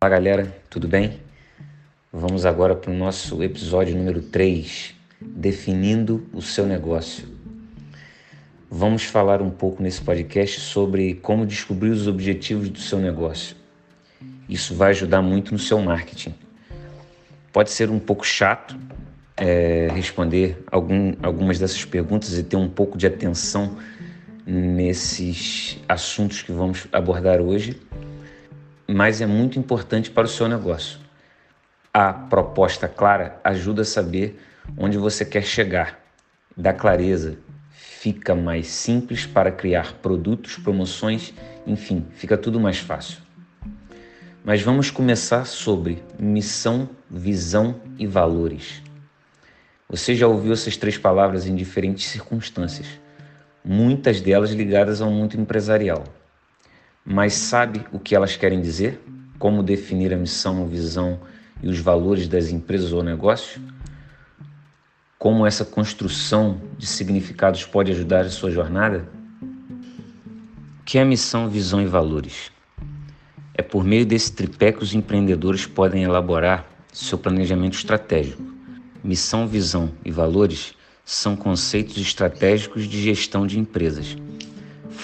Olá galera, tudo bem? Vamos agora para o nosso episódio número 3, Definindo o seu negócio. Vamos falar um pouco nesse podcast sobre como descobrir os objetivos do seu negócio. Isso vai ajudar muito no seu marketing. Pode ser um pouco chato é, responder algum, algumas dessas perguntas e ter um pouco de atenção nesses assuntos que vamos abordar hoje mas é muito importante para o seu negócio. A proposta clara ajuda a saber onde você quer chegar, dá clareza, fica mais simples para criar produtos, promoções, enfim, fica tudo mais fácil. Mas vamos começar sobre missão, visão e valores. Você já ouviu essas três palavras em diferentes circunstâncias, muitas delas ligadas ao mundo empresarial. Mas sabe o que elas querem dizer? Como definir a missão, visão e os valores das empresas ou negócios? Como essa construção de significados pode ajudar a sua jornada? O que é missão, visão e valores? É por meio desse tripé que os empreendedores podem elaborar seu planejamento estratégico. Missão, visão e valores são conceitos estratégicos de gestão de empresas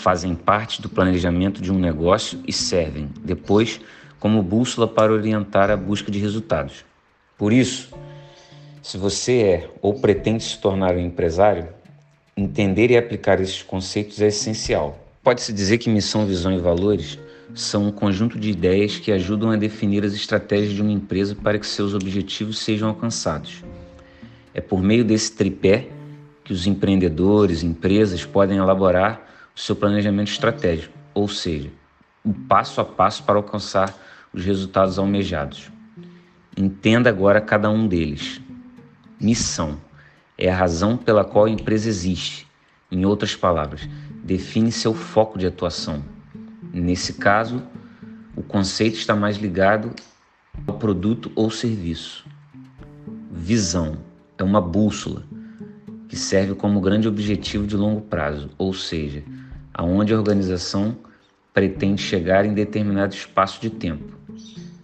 fazem parte do planejamento de um negócio e servem, depois, como bússola para orientar a busca de resultados. Por isso, se você é ou pretende se tornar um empresário, entender e aplicar esses conceitos é essencial. Pode-se dizer que missão, visão e valores são um conjunto de ideias que ajudam a definir as estratégias de uma empresa para que seus objetivos sejam alcançados. É por meio desse tripé que os empreendedores, empresas podem elaborar seu planejamento estratégico, ou seja, o passo a passo para alcançar os resultados almejados. Entenda agora cada um deles. Missão é a razão pela qual a empresa existe. Em outras palavras, define seu foco de atuação. Nesse caso, o conceito está mais ligado ao produto ou serviço. Visão é uma bússola que serve como grande objetivo de longo prazo, ou seja, aonde a organização pretende chegar em determinado espaço de tempo.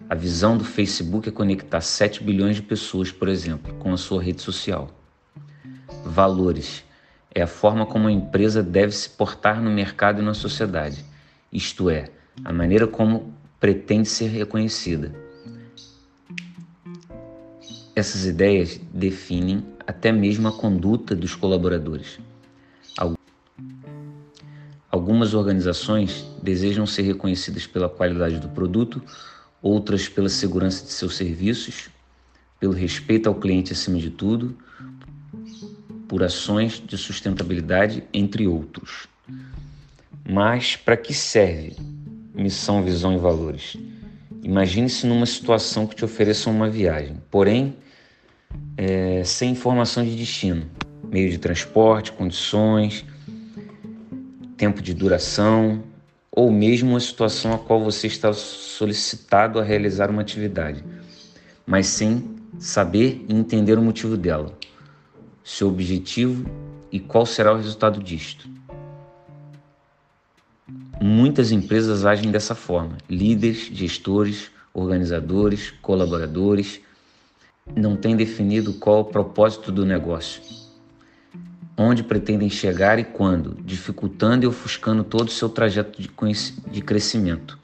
A visão do Facebook é conectar 7 bilhões de pessoas, por exemplo, com a sua rede social. Valores é a forma como a empresa deve se portar no mercado e na sociedade, isto é, a maneira como pretende ser reconhecida. Essas ideias definem até mesmo a conduta dos colaboradores. Algumas organizações desejam ser reconhecidas pela qualidade do produto, outras pela segurança de seus serviços, pelo respeito ao cliente acima de tudo, por ações de sustentabilidade, entre outros. Mas para que serve missão, visão e valores? Imagine-se numa situação que te ofereça uma viagem, porém é, sem informação de destino, meio de transporte, condições, tempo de duração ou mesmo uma situação a qual você está solicitado a realizar uma atividade, mas sem saber e entender o motivo dela, seu objetivo e qual será o resultado disto. Muitas empresas agem dessa forma: líderes, gestores, organizadores, colaboradores não têm definido qual é o propósito do negócio onde pretendem chegar e quando, dificultando e ofuscando todo o seu trajeto de, de crescimento.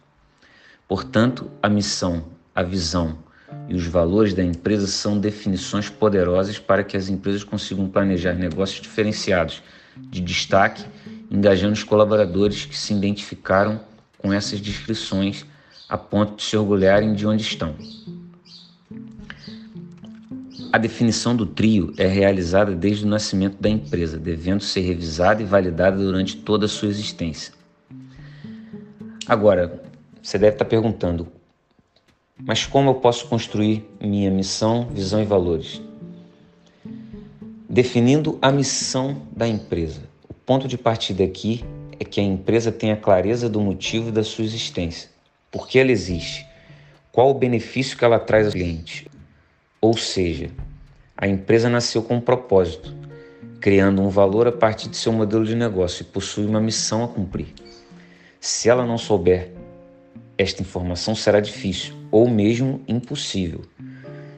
Portanto, a missão, a visão e os valores da empresa são definições poderosas para que as empresas consigam planejar negócios diferenciados, de destaque, engajando os colaboradores que se identificaram com essas descrições a ponto de se orgulharem de onde estão. A definição do trio é realizada desde o nascimento da empresa, devendo ser revisada e validada durante toda a sua existência. Agora, você deve estar perguntando, mas como eu posso construir minha missão, visão e valores? Definindo a missão da empresa. O ponto de partida aqui é que a empresa tenha clareza do motivo da sua existência. Por que ela existe? Qual o benefício que ela traz ao cliente? Ou seja, a empresa nasceu com um propósito, criando um valor a partir de seu modelo de negócio e possui uma missão a cumprir. Se ela não souber esta informação, será difícil, ou mesmo impossível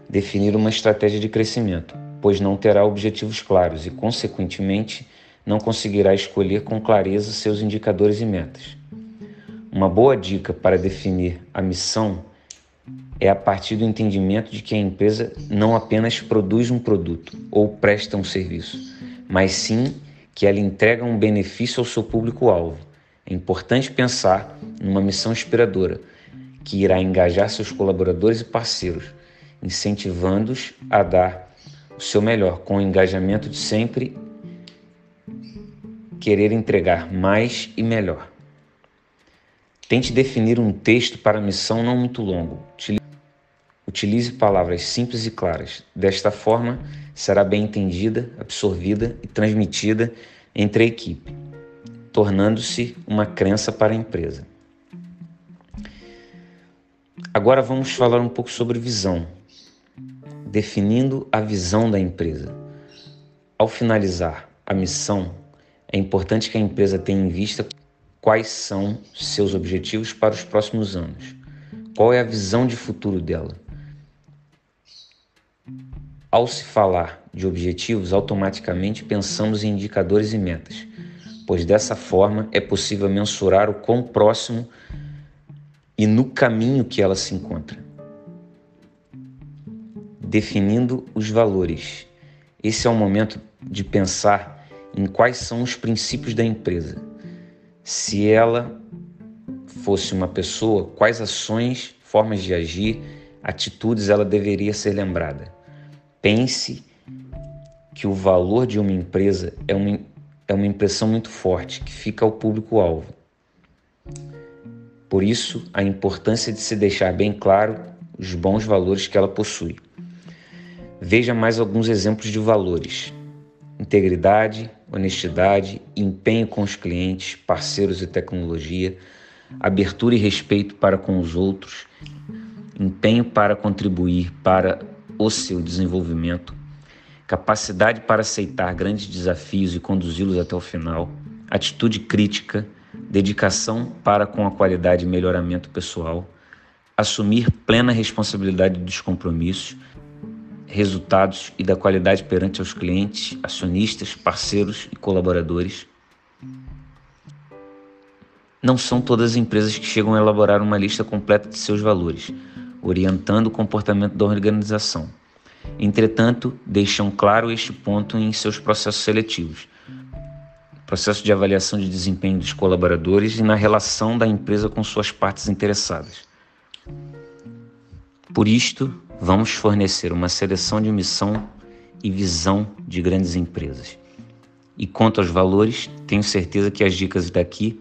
definir uma estratégia de crescimento, pois não terá objetivos claros e, consequentemente, não conseguirá escolher com clareza seus indicadores e metas. Uma boa dica para definir a missão é a partir do entendimento de que a empresa não apenas produz um produto ou presta um serviço, mas sim que ela entrega um benefício ao seu público-alvo. É importante pensar numa missão inspiradora que irá engajar seus colaboradores e parceiros, incentivando-os a dar o seu melhor, com o engajamento de sempre querer entregar mais e melhor. Tente definir um texto para a missão não muito longo. Utilize palavras simples e claras. Desta forma, será bem entendida, absorvida e transmitida entre a equipe, tornando-se uma crença para a empresa. Agora vamos falar um pouco sobre visão, definindo a visão da empresa. Ao finalizar a missão, é importante que a empresa tenha em vista quais são seus objetivos para os próximos anos. Qual é a visão de futuro dela? Ao se falar de objetivos, automaticamente pensamos em indicadores e metas, pois dessa forma é possível mensurar o quão próximo e no caminho que ela se encontra. Definindo os valores. Esse é o momento de pensar em quais são os princípios da empresa. Se ela fosse uma pessoa, quais ações, formas de agir, atitudes ela deveria ser lembrada. Pense que o valor de uma empresa é uma, é uma impressão muito forte que fica ao público-alvo. Por isso, a importância de se deixar bem claro os bons valores que ela possui. Veja mais alguns exemplos de valores: integridade, honestidade, empenho com os clientes, parceiros e tecnologia, abertura e respeito para com os outros, empenho para contribuir para o seu desenvolvimento, capacidade para aceitar grandes desafios e conduzi-los até o final, atitude crítica, dedicação para com a qualidade e melhoramento pessoal, assumir plena responsabilidade dos compromissos, resultados e da qualidade perante aos clientes, acionistas, parceiros e colaboradores. Não são todas as empresas que chegam a elaborar uma lista completa de seus valores orientando o comportamento da organização. Entretanto, deixam claro este ponto em seus processos seletivos, processo de avaliação de desempenho dos colaboradores e na relação da empresa com suas partes interessadas. Por isto, vamos fornecer uma seleção de missão e visão de grandes empresas. E quanto aos valores, tenho certeza que as dicas daqui,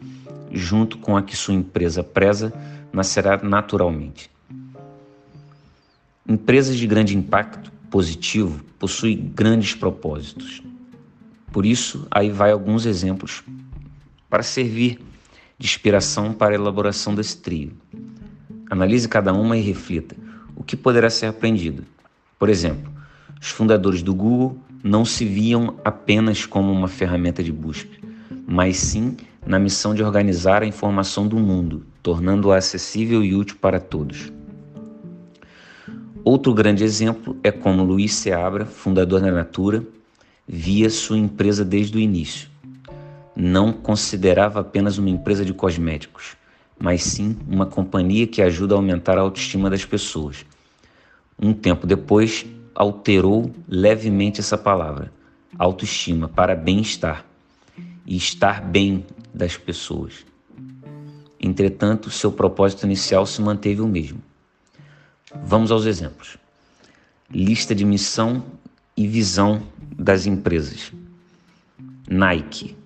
junto com a que sua empresa preza, nascerá naturalmente. Empresas de grande impacto positivo possuem grandes propósitos. Por isso, aí vai alguns exemplos para servir de inspiração para a elaboração desse trio. Analise cada uma e reflita o que poderá ser aprendido. Por exemplo, os fundadores do Google não se viam apenas como uma ferramenta de busca, mas sim na missão de organizar a informação do mundo, tornando-a acessível e útil para todos. Outro grande exemplo é como Luiz Seabra, fundador da Natura, via sua empresa desde o início. Não considerava apenas uma empresa de cosméticos, mas sim uma companhia que ajuda a aumentar a autoestima das pessoas. Um tempo depois, alterou levemente essa palavra, autoestima, para bem-estar e estar bem das pessoas. Entretanto, seu propósito inicial se manteve o mesmo Vamos aos exemplos. Lista de missão e visão das empresas. Nike.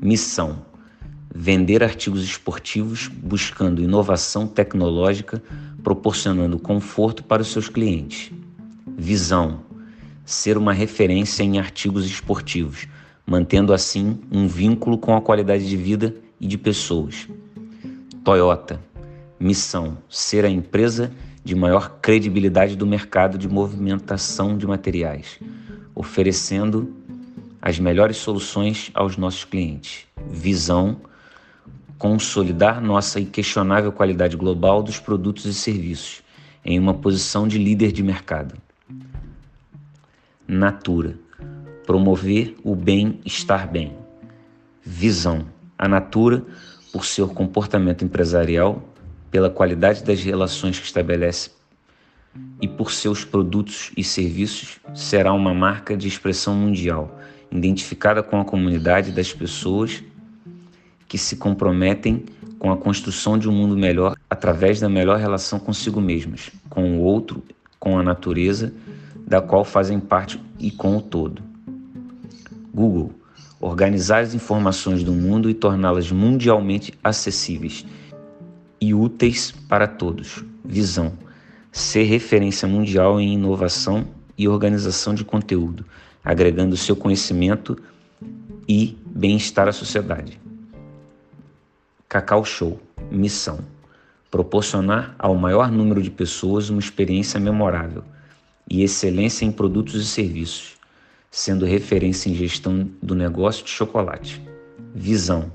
Missão: vender artigos esportivos buscando inovação tecnológica, proporcionando conforto para os seus clientes. Visão: ser uma referência em artigos esportivos, mantendo assim um vínculo com a qualidade de vida e de pessoas. Toyota. Missão: ser a empresa de maior credibilidade do mercado de movimentação de materiais, oferecendo as melhores soluções aos nossos clientes. Visão: consolidar nossa inquestionável qualidade global dos produtos e serviços, em uma posição de líder de mercado. Natura promover o bem estar bem. Visão a Natura, por seu comportamento empresarial, pela qualidade das relações que estabelece e por seus produtos e serviços, será uma marca de expressão mundial, identificada com a comunidade das pessoas que se comprometem com a construção de um mundo melhor através da melhor relação consigo mesmas, com o outro, com a natureza, da qual fazem parte e com o todo. Google organizar as informações do mundo e torná-las mundialmente acessíveis e úteis para todos. Visão: ser referência mundial em inovação e organização de conteúdo, agregando seu conhecimento e bem-estar à sociedade. Cacau Show: missão: proporcionar ao maior número de pessoas uma experiência memorável e excelência em produtos e serviços sendo referência em gestão do negócio de chocolate. Visão: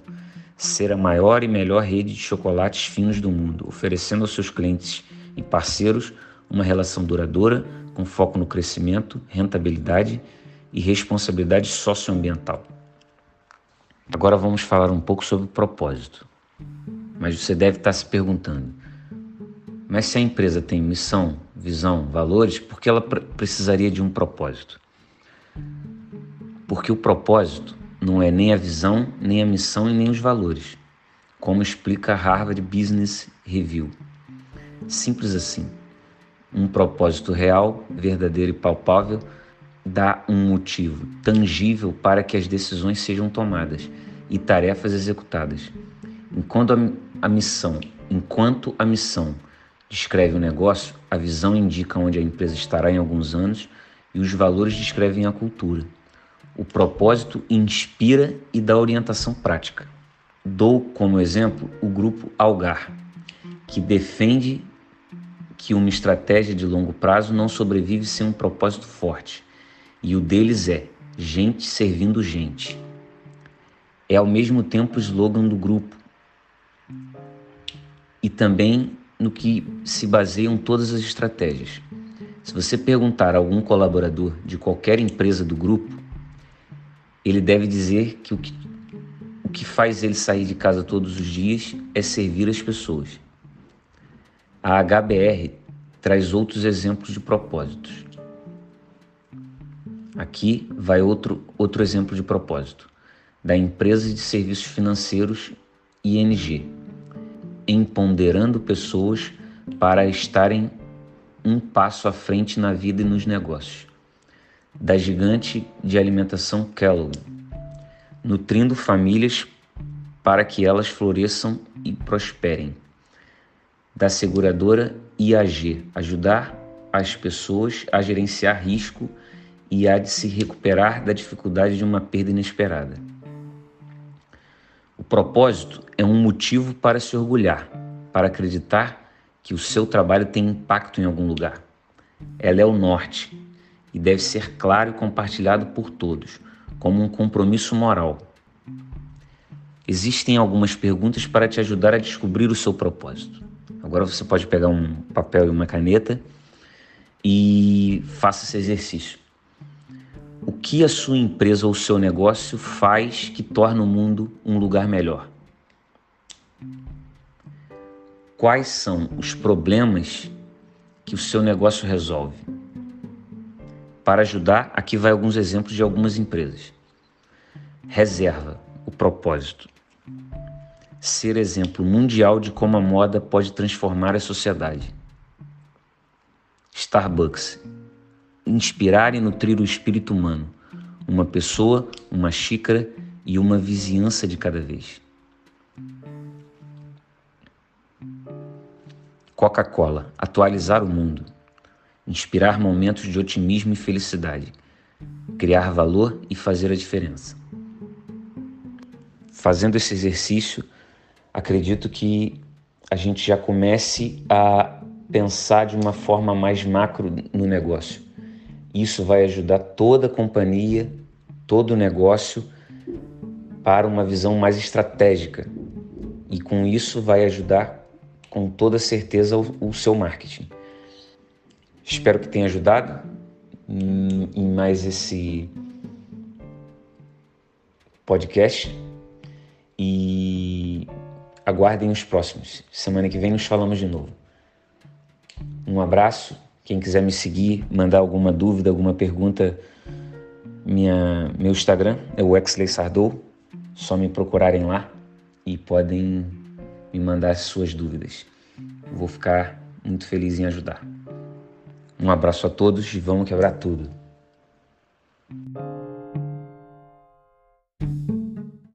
ser a maior e melhor rede de chocolates finos do mundo, oferecendo aos seus clientes e parceiros uma relação duradoura com foco no crescimento, rentabilidade e responsabilidade socioambiental. Agora vamos falar um pouco sobre o propósito. Mas você deve estar se perguntando: mas se a empresa tem missão, visão, valores, por que ela precisaria de um propósito? Porque o propósito não é nem a visão, nem a missão e nem os valores, como explica a Harvard Business Review. Simples assim. Um propósito real, verdadeiro e palpável dá um motivo tangível para que as decisões sejam tomadas e tarefas executadas. Enquanto a, a missão, enquanto a missão descreve o negócio, a visão indica onde a empresa estará em alguns anos e os valores descrevem a cultura. O propósito inspira e dá orientação prática. Dou como exemplo o grupo Algar, que defende que uma estratégia de longo prazo não sobrevive sem um propósito forte, e o deles é gente servindo gente. É ao mesmo tempo o slogan do grupo e também no que se baseiam todas as estratégias. Se você perguntar a algum colaborador de qualquer empresa do grupo, ele deve dizer que o que, o que faz ele sair de casa todos os dias é servir as pessoas. A HBR traz outros exemplos de propósitos. Aqui vai outro, outro exemplo de propósito, da empresa de serviços financeiros ING, empoderando pessoas para estarem um passo à frente na vida e nos negócios. Da gigante de alimentação Kellogg, nutrindo famílias para que elas floresçam e prosperem. Da seguradora IAG, ajudar as pessoas a gerenciar risco e a de se recuperar da dificuldade de uma perda inesperada. O propósito é um motivo para se orgulhar, para acreditar que o seu trabalho tem impacto em algum lugar. Ela é o norte e deve ser claro e compartilhado por todos, como um compromisso moral. Existem algumas perguntas para te ajudar a descobrir o seu propósito. Agora você pode pegar um papel e uma caneta e faça esse exercício. O que a sua empresa ou o seu negócio faz que torna o mundo um lugar melhor? quais são os problemas que o seu negócio resolve. Para ajudar, aqui vai alguns exemplos de algumas empresas. Reserva, o propósito. Ser exemplo mundial de como a moda pode transformar a sociedade. Starbucks. Inspirar e nutrir o espírito humano. Uma pessoa, uma xícara e uma vizinhança de cada vez. Coca-Cola, atualizar o mundo, inspirar momentos de otimismo e felicidade, criar valor e fazer a diferença. Fazendo esse exercício, acredito que a gente já comece a pensar de uma forma mais macro no negócio. Isso vai ajudar toda a companhia, todo o negócio para uma visão mais estratégica. E com isso vai ajudar com toda certeza o, o seu marketing. Espero que tenha ajudado em mais esse podcast e aguardem os próximos. Semana que vem nos falamos de novo. Um abraço. Quem quiser me seguir, mandar alguma dúvida, alguma pergunta, minha, meu Instagram é o Exley Sardou. Só me procurarem lá e podem me mandar as suas dúvidas. Vou ficar muito feliz em ajudar. Um abraço a todos e vamos quebrar tudo.